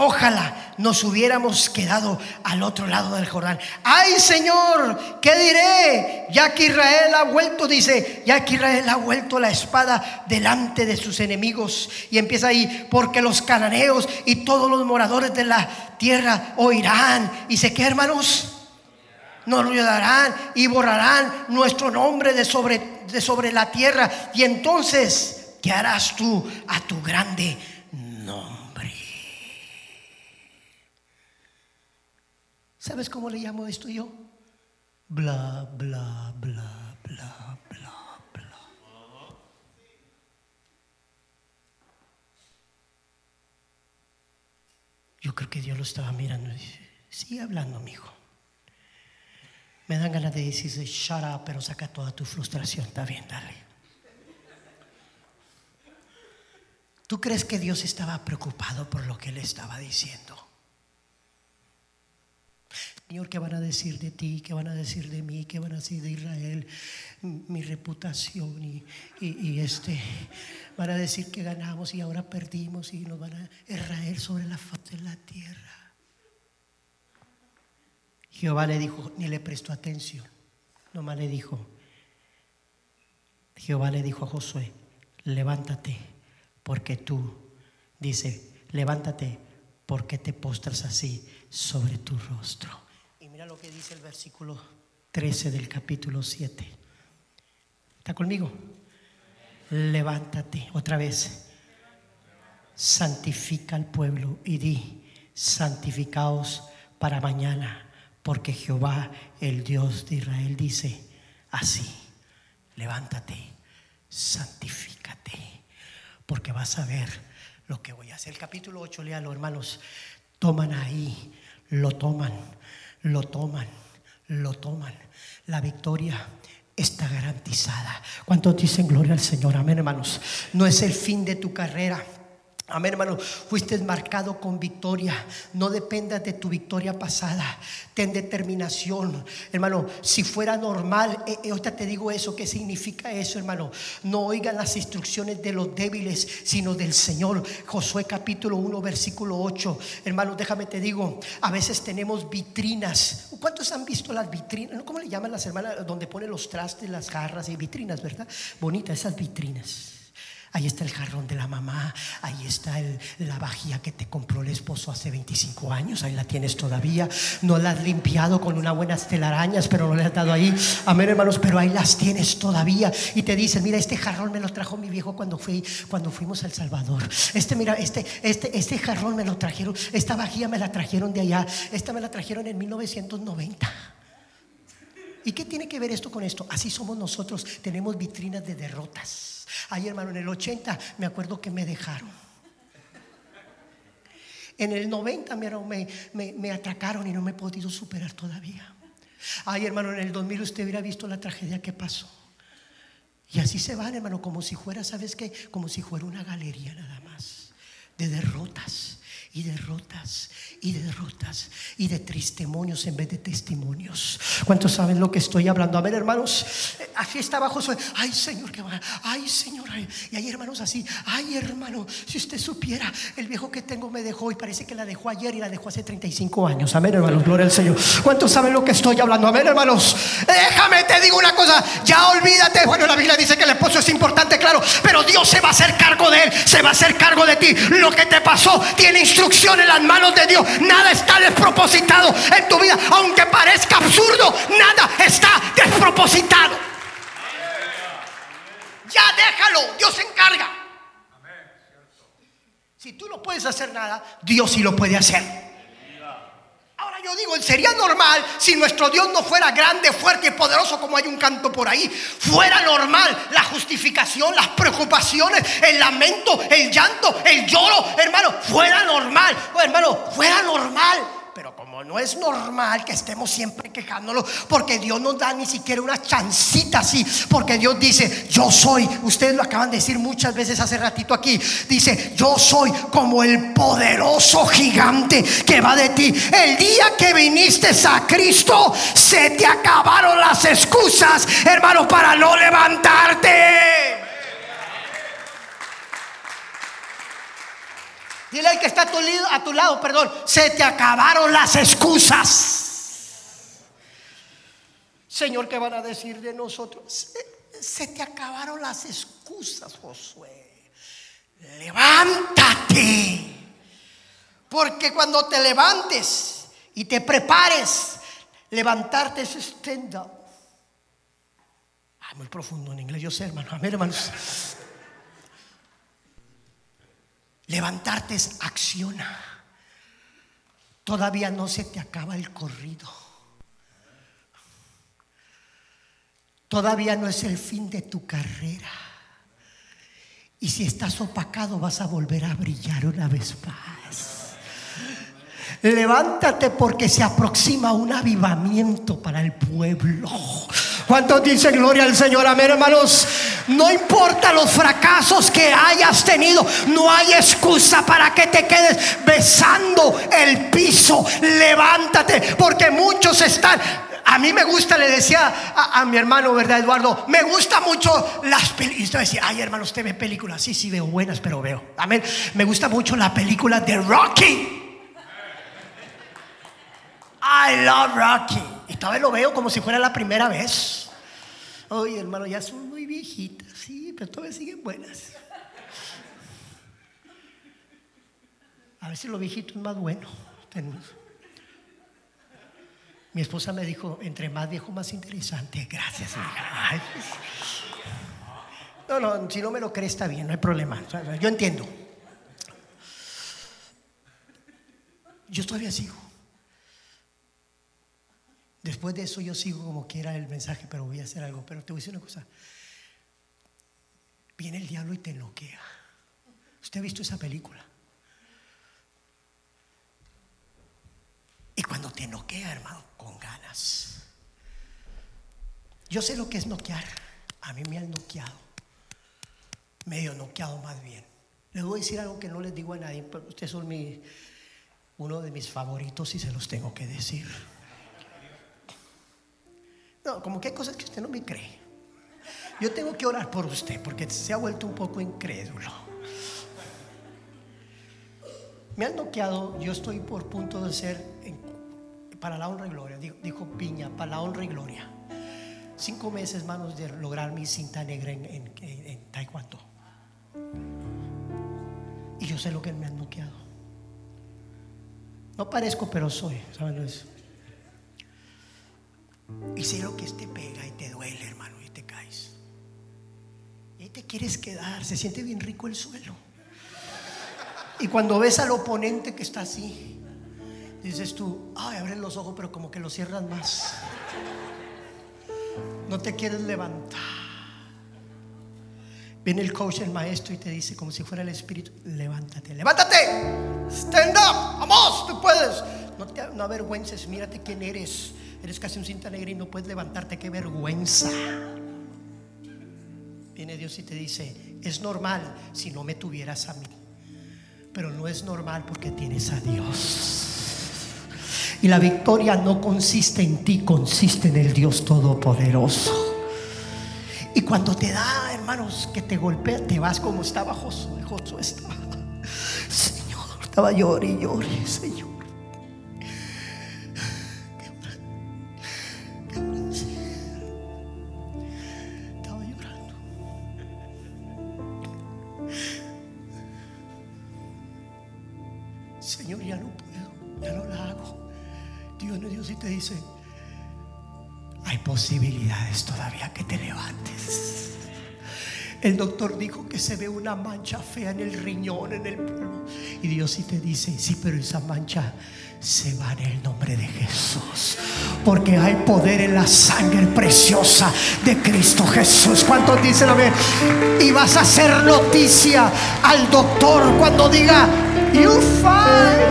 Ojalá nos hubiéramos quedado al otro lado del Jordán. Ay Señor, ¿qué diré? Ya que Israel ha vuelto, dice, ya que Israel ha vuelto la espada delante de sus enemigos. Y empieza ahí, porque los cananeos y todos los moradores de la tierra oirán. ¿Y sé qué, hermanos? Nos ayudarán y borrarán nuestro nombre de sobre, de sobre la tierra. Y entonces, ¿qué harás tú a tu grande nombre? ¿Sabes cómo le llamo esto yo? Bla, bla, bla, bla, bla. Yo creo que Dios lo estaba mirando y dice, sigue hablando, amigo. Me dan ganas de decirse, shut up, pero saca toda tu frustración. Está bien, dale. ¿Tú crees que Dios estaba preocupado por lo que él estaba diciendo? Señor, ¿qué van a decir de ti? ¿Qué van a decir de mí? ¿Qué van a decir de Israel? Mi reputación y, este, van a decir que ganamos y ahora perdimos y nos van a Israel sobre la faz de la tierra. Jehová le dijo, ni le prestó atención, nomás le dijo, Jehová le dijo a Josué, levántate, porque tú, dice, levántate, porque te postras así sobre tu rostro. Mira lo que dice el versículo 13 del capítulo 7. ¿Está conmigo? Levántate otra vez. Santifica al pueblo y di, santificaos para mañana, porque Jehová, el Dios de Israel, dice así, levántate, santifícate, porque vas a ver lo que voy a hacer. El capítulo 8, léalo hermanos, toman ahí, lo toman lo toman, lo toman. La victoria está garantizada. ¿Cuántos dicen gloria al Señor? Amén, hermanos. No es el fin de tu carrera. Amén, hermano. Fuiste marcado con victoria. No dependas de tu victoria pasada. Ten determinación. Hermano, si fuera normal, eh, eh, ahorita te digo eso. ¿Qué significa eso, hermano? No oigan las instrucciones de los débiles, sino del Señor. Josué capítulo 1, versículo 8. Hermano, déjame te digo. A veces tenemos vitrinas. ¿Cuántos han visto las vitrinas? ¿Cómo le llaman las hermanas? Donde ponen los trastes, las jarras y vitrinas, ¿verdad? Bonitas esas vitrinas. Ahí está el jarrón de la mamá, ahí está la vajilla que te compró el esposo hace 25 años, ahí la tienes todavía. No la has limpiado con unas buenas telarañas, pero no le has dado ahí. Amén, hermanos, pero ahí las tienes todavía. Y te dicen, mira, este jarrón me lo trajo mi viejo cuando, cuando fuimos al Salvador. Este, mira, este, este, este jarrón me lo trajeron, esta vajilla me la trajeron de allá, esta me la trajeron en 1990. ¿Y qué tiene que ver esto con esto? Así somos nosotros, tenemos vitrinas de derrotas. Ay, hermano, en el 80 me acuerdo que me dejaron. En el 90 me, me, me atracaron y no me he podido superar todavía. Ay, hermano, en el 2000 usted hubiera visto la tragedia que pasó. Y así se van, hermano, como si fuera, ¿sabes qué? Como si fuera una galería nada más de derrotas y derrotas y derrotas y de testimonios en vez de testimonios. ¿Cuántos saben lo que estoy hablando? A ver, hermanos, eh, aquí está Josué. Ay, Señor, que va. Ay, Señor. Y hay hermanos así. Ay, hermano, si usted supiera, el viejo que tengo me dejó y parece que la dejó ayer y la dejó hace 35 años. Amén, hermanos, gloria al Señor. ¿Cuántos saben lo que estoy hablando? Amén, hermanos. Déjame, te digo una cosa. Ya olvídate. Bueno, la Biblia dice que el esposo es importante, claro, pero Dios se va a hacer cargo de él, se va a hacer cargo de ti. Lo que te pasó tiene en las manos de Dios. Nada está despropositado en tu vida. Aunque parezca absurdo, nada está despropositado. Ya déjalo, Dios se encarga. Si tú no puedes hacer nada, Dios sí lo puede hacer yo digo, sería normal si nuestro Dios no fuera grande, fuerte y poderoso como hay un canto por ahí. Fuera normal la justificación, las preocupaciones, el lamento, el llanto, el lloro, hermano, fuera normal. Oh, hermano, fuera normal. Pero como no es normal que estemos siempre quejándonos, porque Dios nos da ni siquiera una chancita así, porque Dios dice, yo soy, ustedes lo acaban de decir muchas veces hace ratito aquí, dice, yo soy como el poderoso gigante que va de ti. El día que viniste a Cristo, se te acabaron las excusas, hermano, para no levantarte. Dile al que está a tu, lado, perdón, se te acabaron las excusas. Señor, ¿qué van a decir de nosotros? Se, te acabaron las excusas, Josué. Levántate. Porque cuando te levantes y te prepares, levantarte es stand up. muy profundo en inglés, yo sé, hermano. A ver, hermanos. Levantarte es acciona. Todavía no se te acaba el corrido. Todavía no es el fin de tu carrera. Y si estás opacado vas a volver a brillar una vez más. Levántate porque se aproxima un avivamiento para el pueblo. ¿Cuántos dicen gloria al Señor? Amén, hermanos. No importa los fracasos que hayas tenido, no hay excusa para que te quedes besando el piso. Levántate, porque muchos están a mí me gusta, le decía a, mi hermano, ¿verdad, Eduardo? Me gusta mucho las películas. Y usted decía, ay, hermano, usted ve películas. Sí, sí, veo buenas, pero veo. Amén. Me gusta mucho la película de Rocky. I love Rocky. Y todavía lo veo como si fuera la primera vez. Oye, hermano, ya son muy viejitas, sí, pero todavía siguen buenas. A si lo viejito es más bueno. Mi esposa me dijo, entre más viejo, más interesante. Gracias, No, no, si no me lo cree está bien, no hay problema. Yo entiendo. Yo todavía sigo. Después de eso yo sigo como quiera el mensaje, pero voy a hacer algo. Pero te voy a decir una cosa. Viene el diablo y te enloquea. ¿Usted ha visto esa película? Y cuando te noquea, hermano, con ganas. Yo sé lo que es noquear. A mí me han noqueado. Medio noqueado más bien. Les voy a decir algo que no les digo a nadie, pero ustedes son uno de mis favoritos y se los tengo que decir. No, como que hay cosas que usted no me cree. Yo tengo que orar por usted porque se ha vuelto un poco incrédulo. Me han noqueado, yo estoy por punto de ser para la honra y gloria, dijo, Piña, para la honra y gloria. Cinco meses, manos, de lograr mi cinta negra en, en Taekwondo. Y yo sé lo que me han noqueado. No parezco, pero soy, ¿saben eso? Y sé lo que te pega y te duele, hermano, y te caes. Y te quieres quedar, se siente bien rico el suelo. Y cuando ves al oponente que está así, dices tú, ay, abres los ojos, pero como que los cierras más. No te quieres levantar. Viene el coach, el maestro, y te dice, como si fuera el espíritu, levántate, levántate, stand up, vamos, tú puedes. No te no avergüences, mírate quién eres. Eres casi un cinta negra y no puedes levantarte, qué vergüenza. Viene Dios y te dice, es normal si no me tuvieras a mí, pero no es normal porque tienes a Dios. Y la victoria no consiste en ti, consiste en el Dios Todopoderoso. Y cuando te da, hermanos, que te golpea, te vas como estaba Josué. Josué estaba, Señor, estaba llorando y llorando, Señor. Posibilidades todavía que te levantes. El doctor dijo que se ve una mancha fea en el riñón, en el polvo. Y Dios sí te dice, sí, pero esa mancha se va en el nombre de Jesús. Porque hay poder en la sangre preciosa de Cristo Jesús. ¿Cuántos dicen amén? Y vas a hacer noticia al doctor cuando diga, you fine,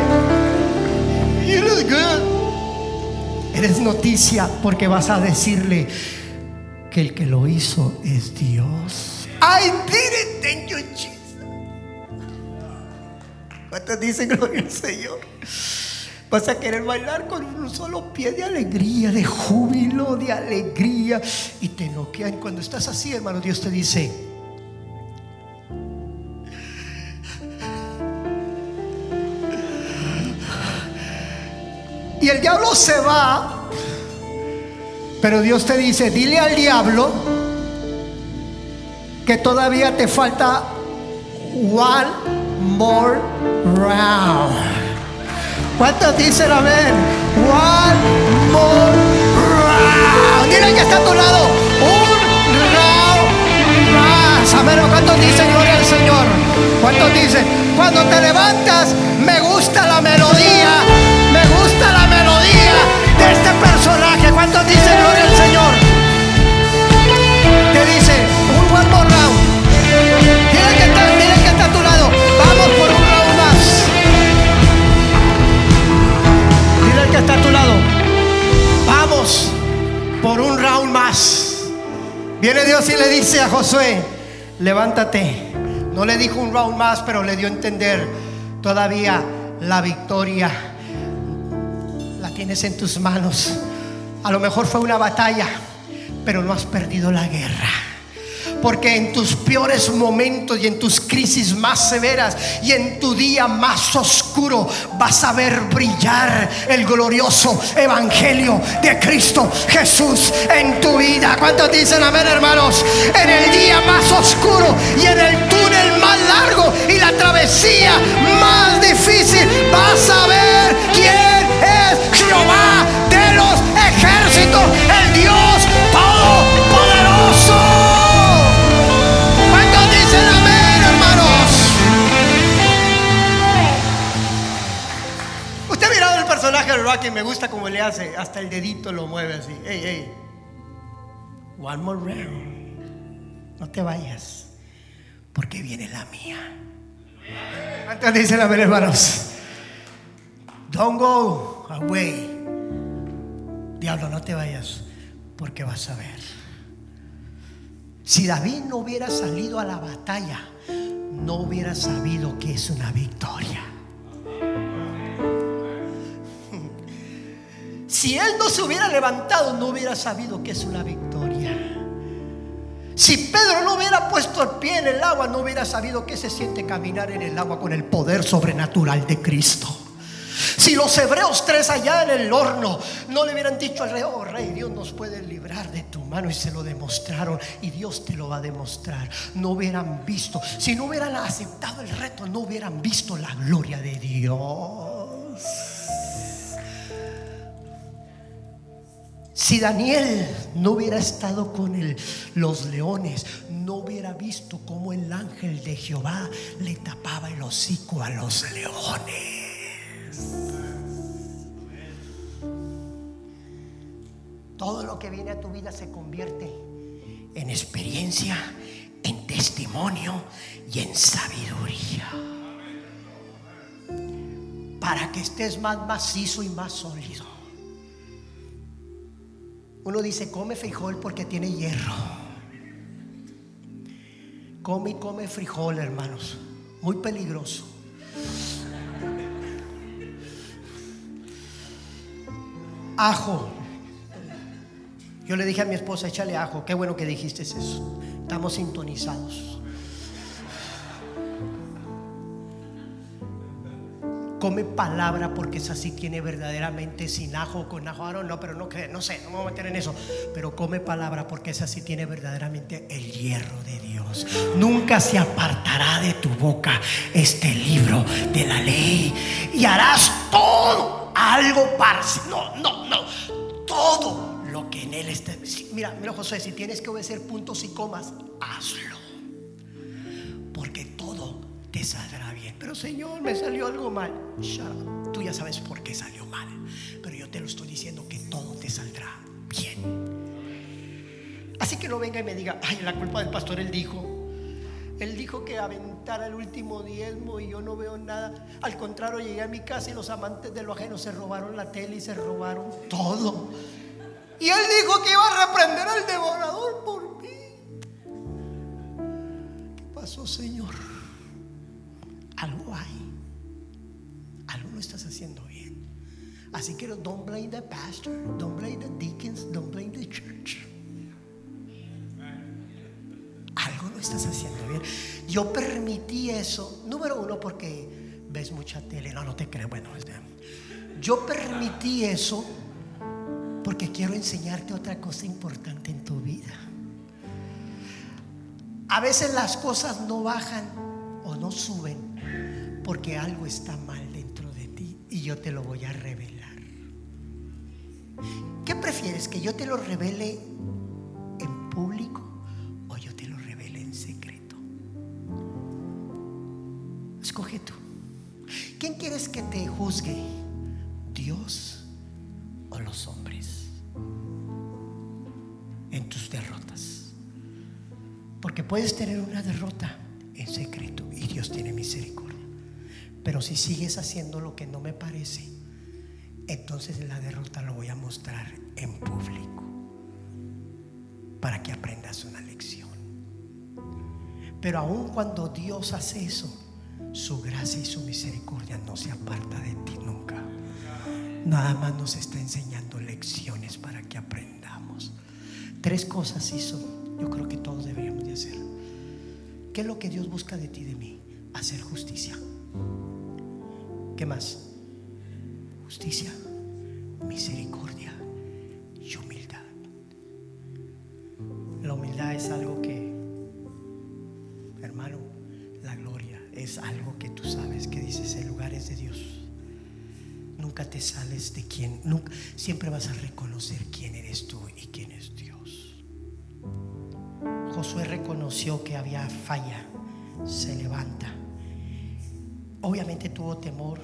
you look good. Eres noticia porque vas a decirle que el que lo hizo es Dios. I did it, thank you, Jesus. ¿Cuántos dicen gloria al Señor? Vas a querer bailar con un solo pie de alegría, de júbilo, de alegría. Y te noquean. Cuando estás así, hermano, Dios te dice, El diablo se va. Pero Dios te dice, dile al diablo que todavía te falta one more round. ¿Cuántos dicen amén? One more round. Dile que está a tu lado. Un round más. Amén. ¿Cuántos dicen gloria al Señor? ¿Cuántos dicen? Cuando te levantas, me gusta la melodía. ¿Cuántos dicen gloria al Señor? Te dice, un one more round. Dile que dile que está a tu lado. Vamos por un round más. Dile que está a tu lado. Vamos por un round más. Viene Dios y le dice a Josué, levántate. No le dijo un round más, pero le dio a entender todavía la victoria. La tienes en tus manos. A lo mejor fue una batalla, pero no has perdido la guerra. Porque en tus peores momentos y en tus crisis más severas y en tu día más oscuro vas a ver brillar el glorioso evangelio de Cristo Jesús en tu vida. ¿Cuántos dicen amén, hermanos? En el día más oscuro y en el túnel más largo y la travesía más difícil vas a ver quién es Jehová el Dios todopoderoso. ¿Cuántos dicen amén, hermanos? Usted ha mirado el personaje de Rocky, me gusta como le hace, hasta el dedito lo mueve así. Hey, hey. One more round. No te vayas, porque viene la mía. ¿Cuántos dicen amén, hermanos? Don't go away. Diablo, no te vayas, porque vas a ver. Si David no hubiera salido a la batalla, no hubiera sabido que es una victoria. Si él no se hubiera levantado, no hubiera sabido que es una victoria. Si Pedro no hubiera puesto el pie en el agua, no hubiera sabido que se siente caminar en el agua con el poder sobrenatural de Cristo. Si los hebreos tres allá en el horno no le hubieran dicho al rey, oh rey, Dios nos puede librar de tu mano y se lo demostraron y Dios te lo va a demostrar, no hubieran visto, si no hubieran aceptado el reto, no hubieran visto la gloria de Dios. Si Daniel no hubiera estado con los leones, no hubiera visto cómo el ángel de Jehová le tapaba el hocico a los leones. Todo lo que viene a tu vida se convierte en experiencia, en testimonio y en sabiduría. Para que estés más macizo y más sólido. Uno dice, come frijol porque tiene hierro. Come y come frijol, hermanos. Muy peligroso. Ajo. Yo le dije a mi esposa, échale ajo. Qué bueno que dijiste eso. Estamos sintonizados. Come palabra porque esa sí tiene verdaderamente sin ajo, con ajo. Ahora no, pero no cree, no sé, no me voy a meter en eso. Pero come palabra porque esa sí tiene verdaderamente el hierro de Dios. Nunca se apartará de tu boca este libro de la ley y harás todo algo parcial. No, no, no. Todo lo que en él está. Mira, mira, José, si tienes que obedecer puntos y comas, hazlo. Porque todo te saldrá bien. Pero Señor, me salió algo mal. Tú ya sabes por qué salió mal. Pero yo te lo estoy diciendo que todo te saldrá bien. Así que no venga y me diga, ay, la culpa del pastor, él dijo. Él dijo que aventara el último diezmo y yo no veo nada. Al contrario, llegué a mi casa y los amantes de lo ajeno se robaron la tele y se robaron todo. Y él dijo que iba a reprender al devorador por mí. ¿Qué pasó, Señor? Algo hay. Algo no estás haciendo bien. Así que don't blame the pastor, don't blame the deacons, don't blame the church. Estás haciendo bien. Yo permití eso, número uno, porque ves mucha tele. No, no te creo. Bueno, yo permití eso porque quiero enseñarte otra cosa importante en tu vida. A veces las cosas no bajan o no suben porque algo está mal dentro de ti y yo te lo voy a revelar. ¿Qué prefieres? ¿Que yo te lo revele en público ¿Quién quieres que te juzgue? ¿Dios o los hombres? En tus derrotas. Porque puedes tener una derrota en secreto y Dios tiene misericordia. Pero si sigues haciendo lo que no me parece, entonces la derrota lo voy a mostrar en público para que aprendas una lección. Pero aun cuando Dios hace eso, su gracia y su misericordia no se aparta de ti nunca. Nada más nos está enseñando lecciones para que aprendamos. Tres cosas hizo, yo creo que todos deberíamos de hacer. ¿Qué es lo que Dios busca de ti y de mí? Hacer justicia. ¿Qué más? Justicia, misericordia y humildad. La humildad es algo que, es algo que tú sabes que dices, el lugar es de Dios. Nunca te sales de quién, siempre vas a reconocer quién eres tú y quién es Dios. Josué reconoció que había falla, se levanta. Obviamente tuvo temor,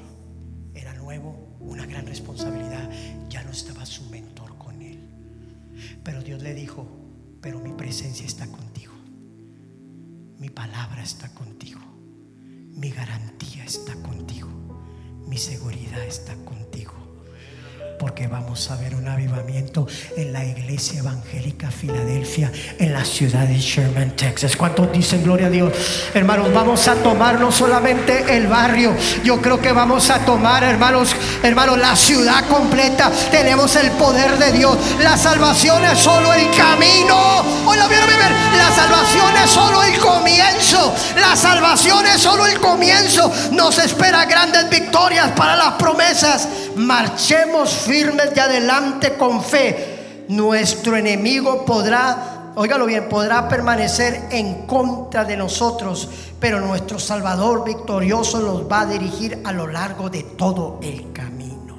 era nuevo, una gran responsabilidad. Ya no estaba su mentor con él. Pero Dios le dijo, pero mi presencia está contigo. Mi palabra está contigo. Mi garantía está contigo. Mi seguridad está contigo porque vamos a ver un avivamiento en la iglesia evangélica Filadelfia, en la ciudad de Sherman, Texas. ¿Cuántos dicen gloria a Dios? Hermanos, vamos a tomar no solamente el barrio, yo creo que vamos a tomar, hermanos, hermanos, la ciudad completa. Tenemos el poder de Dios. La salvación es solo el camino. Hoy la vieron La salvación es solo el comienzo. La salvación es solo el comienzo. Nos espera grandes victorias para las promesas marchemos firmes de adelante con fe. Nuestro enemigo podrá, óigalo bien, podrá permanecer en contra de nosotros, pero nuestro Salvador victorioso los va a dirigir a lo largo de todo el camino.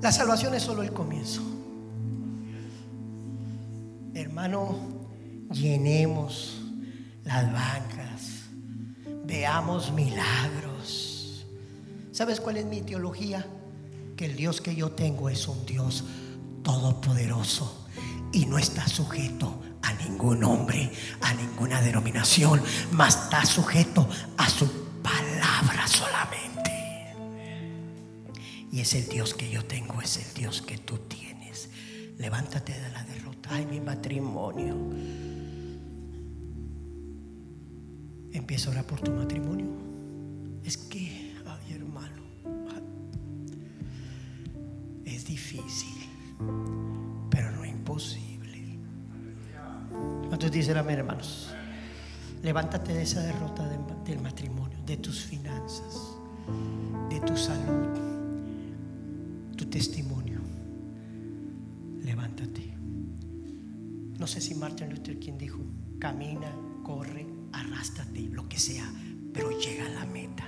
La salvación es solo el comienzo. Hermano, llenemos las bancas, veamos milagros ¿Sabes cuál es mi teología? Que el Dios que yo tengo es un Dios todopoderoso y no está sujeto a ningún hombre, a ninguna denominación, mas está sujeto a su palabra solamente. Y es el Dios que yo tengo, es el Dios que tú tienes. Levántate de la derrota. Ay, mi matrimonio. Empieza a orar por tu matrimonio. Es que difícil, pero no imposible. ¿Cuántos dicen amén, hermanos? Levántate de esa derrota del matrimonio, de tus finanzas, de tu salud, tu testimonio. Levántate. No sé si Martin Luther King dijo, camina, corre, arrástrate, lo que sea, pero llega a la meta.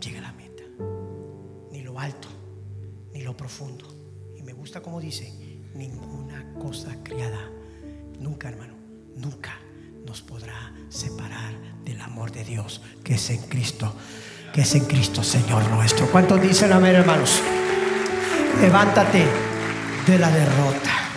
Llega a la meta alto ni lo profundo. Y me gusta como dice, ninguna cosa criada, nunca hermano, nunca nos podrá separar del amor de Dios que es en Cristo, que es en Cristo Señor nuestro. ¿Cuántos dicen amén hermanos? Levántate de la derrota.